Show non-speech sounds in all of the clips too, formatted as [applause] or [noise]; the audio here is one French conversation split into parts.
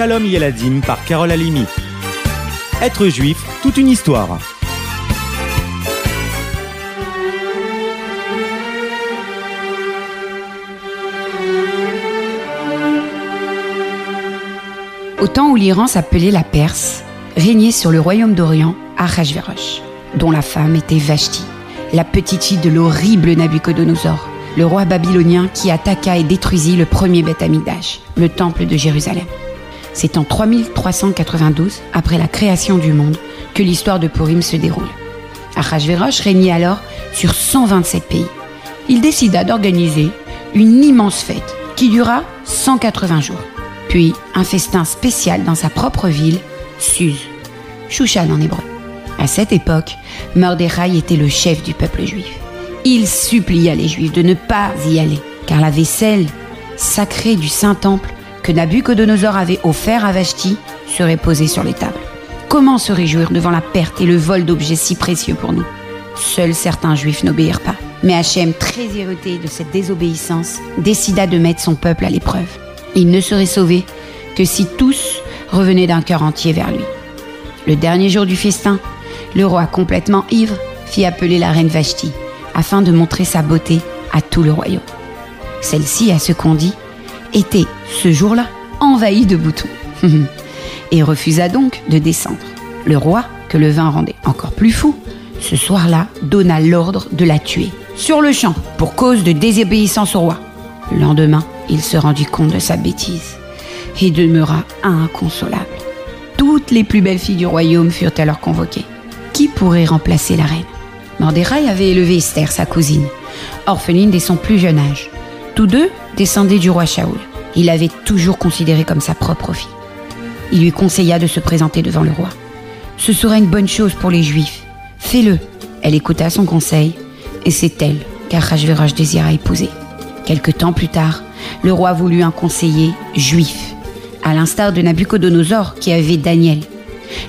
Shalom Yeladim par Carole Alimi. Être juif, toute une histoire. Au temps où l'Iran s'appelait la Perse, régnait sur le royaume d'Orient Ahasverosh, dont la femme était Vashti, la petite fille de l'horrible Nabucodonosor, le roi babylonien qui attaqua et détruisit le premier Beth Amikdash, le temple de Jérusalem. C'est en 3392, après la création du monde, que l'histoire de Purim se déroule. Ahasverosh régnait alors sur 127 pays. Il décida d'organiser une immense fête qui dura 180 jours. Puis un festin spécial dans sa propre ville, Suse, Shushan en hébreu. À cette époque, Mordechai était le chef du peuple juif. Il supplia les juifs de ne pas y aller, car la vaisselle sacrée du Saint-Temple que Nabucodonosor avait offert à Vashti serait posée sur les tables. Comment se réjouir devant la perte et le vol d'objets si précieux pour nous? Seuls certains juifs n'obéirent pas. Mais Hachem, très irrité de cette désobéissance, décida de mettre son peuple à l'épreuve. Il ne serait sauvé que si tous revenaient d'un cœur entier vers lui. Le dernier jour du festin, le roi complètement ivre fit appeler la reine Vashti afin de montrer sa beauté à tout le royaume. Celle-ci, à ce qu'on dit, était ce jour-là envahie de boutons [laughs] et refusa donc de descendre. Le roi, que le vin rendait encore plus fou, ce soir-là donna l'ordre de la tuer, sur le champ, pour cause de désobéissance au roi. Le lendemain, il se rendit compte de sa bêtise et demeura inconsolable. Toutes les plus belles filles du royaume furent alors convoquées. Qui pourrait remplacer la reine? Mordechai avait élevé Esther, sa cousine, orpheline dès son plus jeune âge. Tous deux descendaient du roi Shaoul. Il l'avait toujours considérée comme sa propre fille. Il lui conseilla de se présenter devant le roi. Ce serait une bonne chose pour les Juifs. Fais-le. Elle écouta son conseil, et c'est elle qu'Achashverosh désira épouser. Quelque temps plus tard, le roi voulut un conseiller juif, à l'instar de Nabucodonosor qui avait Daniel.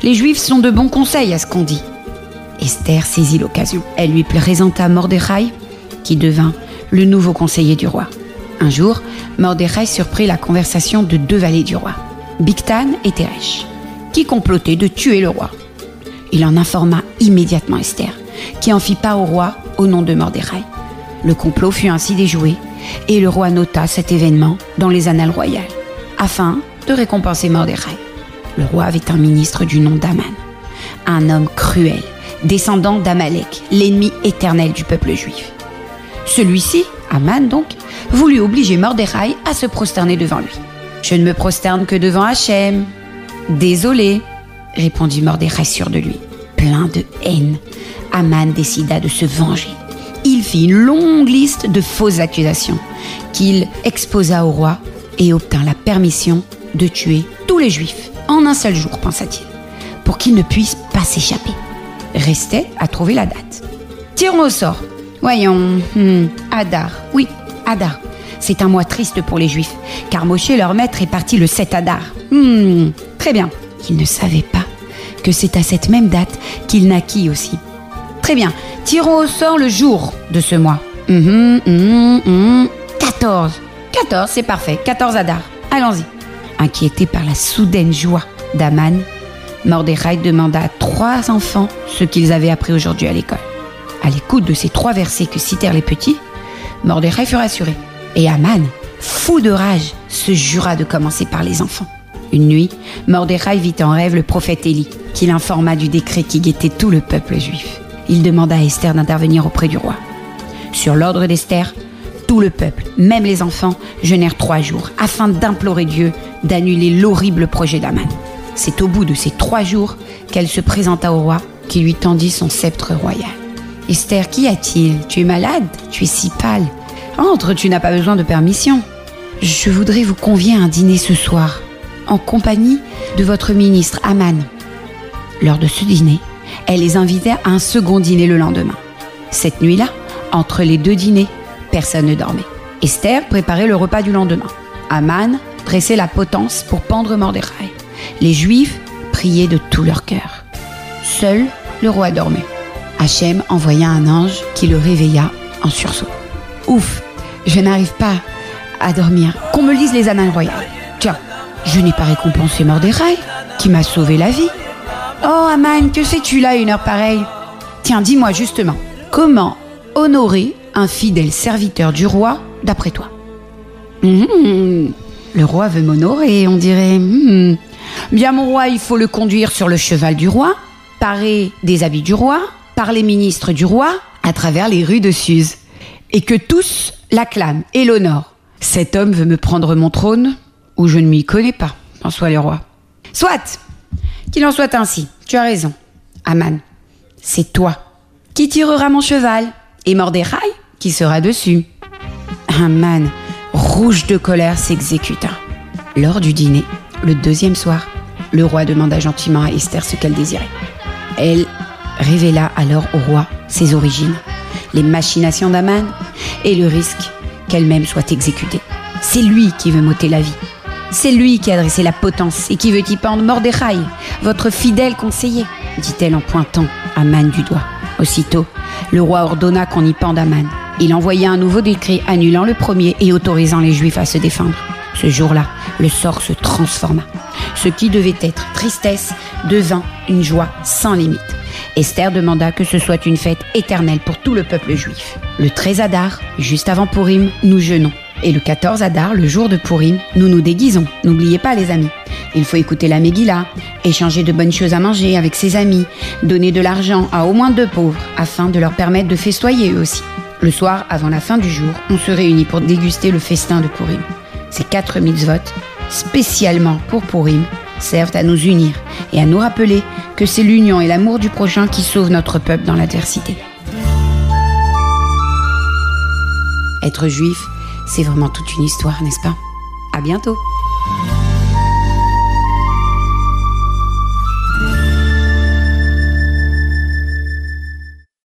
Les Juifs sont de bons conseils à ce qu'on dit. Esther saisit l'occasion. Elle lui présenta Mordechai, qui devint le nouveau conseiller du roi. Un jour, Mordechai surprit la conversation de deux valets du roi, Bigtan et Teresh, qui complotaient de tuer le roi. Il en informa immédiatement Esther, qui en fit part au roi au nom de Mordechai. Le complot fut ainsi déjoué, et le roi nota cet événement dans les annales royales, afin de récompenser Mordechai. Le roi avait un ministre du nom d'Aman, un homme cruel, descendant d'Amalek, l'ennemi éternel du peuple juif. Celui-ci, Aman donc, voulut obliger Mordechai à se prosterner devant lui. Je ne me prosterne que devant Hachem. Désolé, répondit Mordechai sûr de lui. Plein de haine, Aman décida de se venger. Il fit une longue liste de fausses accusations qu'il exposa au roi et obtint la permission de tuer tous les juifs en un seul jour, pensa-t-il, pour qu'ils ne puissent pas s'échapper. Restait à trouver la date. Tirons au sort. Voyons, hmm, Adar. Oui, Adar. C'est un mois triste pour les Juifs, car Moshe, leur maître, est parti le 7 Adar. Hmm, très bien. Il ne savait pas que c'est à cette même date qu'il naquit aussi. Très bien. Tirons au sort le jour de ce mois. Hum, hum, hum, 14. 14, c'est parfait. 14 Adar. Allons-y. Inquiété par la soudaine joie d'Aman, Mordechai demanda à trois enfants ce qu'ils avaient appris aujourd'hui à l'école. À l'écoute de ces trois versets que citèrent les petits, Mordechai fut rassuré. Et Aman, fou de rage, se jura de commencer par les enfants. Une nuit, Mordechai vit en rêve le prophète Élie, qui l'informa du décret qui guettait tout le peuple juif. Il demanda à Esther d'intervenir auprès du roi. Sur l'ordre d'Esther, tout le peuple, même les enfants, jeûnèrent trois jours afin d'implorer Dieu d'annuler l'horrible projet d'Aman. C'est au bout de ces trois jours qu'elle se présenta au roi qui lui tendit son sceptre royal. Esther, qu'y a-t-il? Tu es malade? Tu es si pâle. Entre, tu n'as pas besoin de permission. Je voudrais vous convier à un dîner ce soir, en compagnie de votre ministre Aman. Lors de ce dîner, elle les invitait à un second dîner le lendemain. Cette nuit-là, entre les deux dîners, personne ne dormait. Esther préparait le repas du lendemain. Aman dressait la potence pour pendre Mordechai. Les Juifs priaient de tout leur cœur. Seul le roi dormait. Hachem envoya un ange qui le réveilla en sursaut. Ouf, je n'arrive pas à dormir. Qu'on me lise les annales royales. Tiens, je n'ai pas récompensé Mordechai, qui m'a sauvé la vie. Oh, Aman, que fais-tu là une heure pareille? Tiens, dis-moi justement, comment honorer un fidèle serviteur du roi d'après toi? Hum, Le roi veut m'honorer, on dirait. Hum. Bien, mon roi, il faut le conduire sur le cheval du roi, parer des habits du roi, par les ministres du roi, à travers les rues de Suse, et que tous l'acclament et l'honorent. Cet homme veut me prendre mon trône, ou je ne m'y connais pas, en soit le roi. Soit Qu'il en soit ainsi, tu as raison. Aman, c'est toi qui tirera mon cheval, et Mordechai qui sera dessus. Aman, rouge de colère, s'exécuta. Lors du dîner, le deuxième soir, le roi demanda gentiment à Esther ce qu'elle désirait. Elle révéla alors au roi ses origines, les machinations d'Aman et le risque qu'elle-même soit exécutée. C'est lui qui veut m'ôter la vie. C'est lui qui a dressé la potence et qui veut y pendre Mordechai, votre fidèle conseiller, dit-elle en pointant Aman du doigt. Aussitôt, le roi ordonna qu'on y pende Aman. Il envoya un nouveau décret annulant le premier et autorisant les Juifs à se défendre. Ce jour-là, le sort se transforma. Ce qui devait être tristesse devint une joie sans limite. Esther demanda que ce soit une fête éternelle pour tout le peuple juif. Le 13 Adar, juste avant Purim, nous jeûnons. Et le 14 Adar, le jour de Purim, nous nous déguisons. N'oubliez pas les amis. Il faut écouter la Megillah, échanger de bonnes choses à manger avec ses amis, donner de l'argent à au moins deux pauvres afin de leur permettre de festoyer eux aussi. Le soir, avant la fin du jour, on se réunit pour déguster le festin de Purim. Ces quatre mitzvot, spécialement pour Purim, servent à nous unir et à nous rappeler que c'est l'union et l'amour du prochain qui sauvent notre peuple dans l'adversité. Être juif, c'est vraiment toute une histoire, n'est-ce pas? À bientôt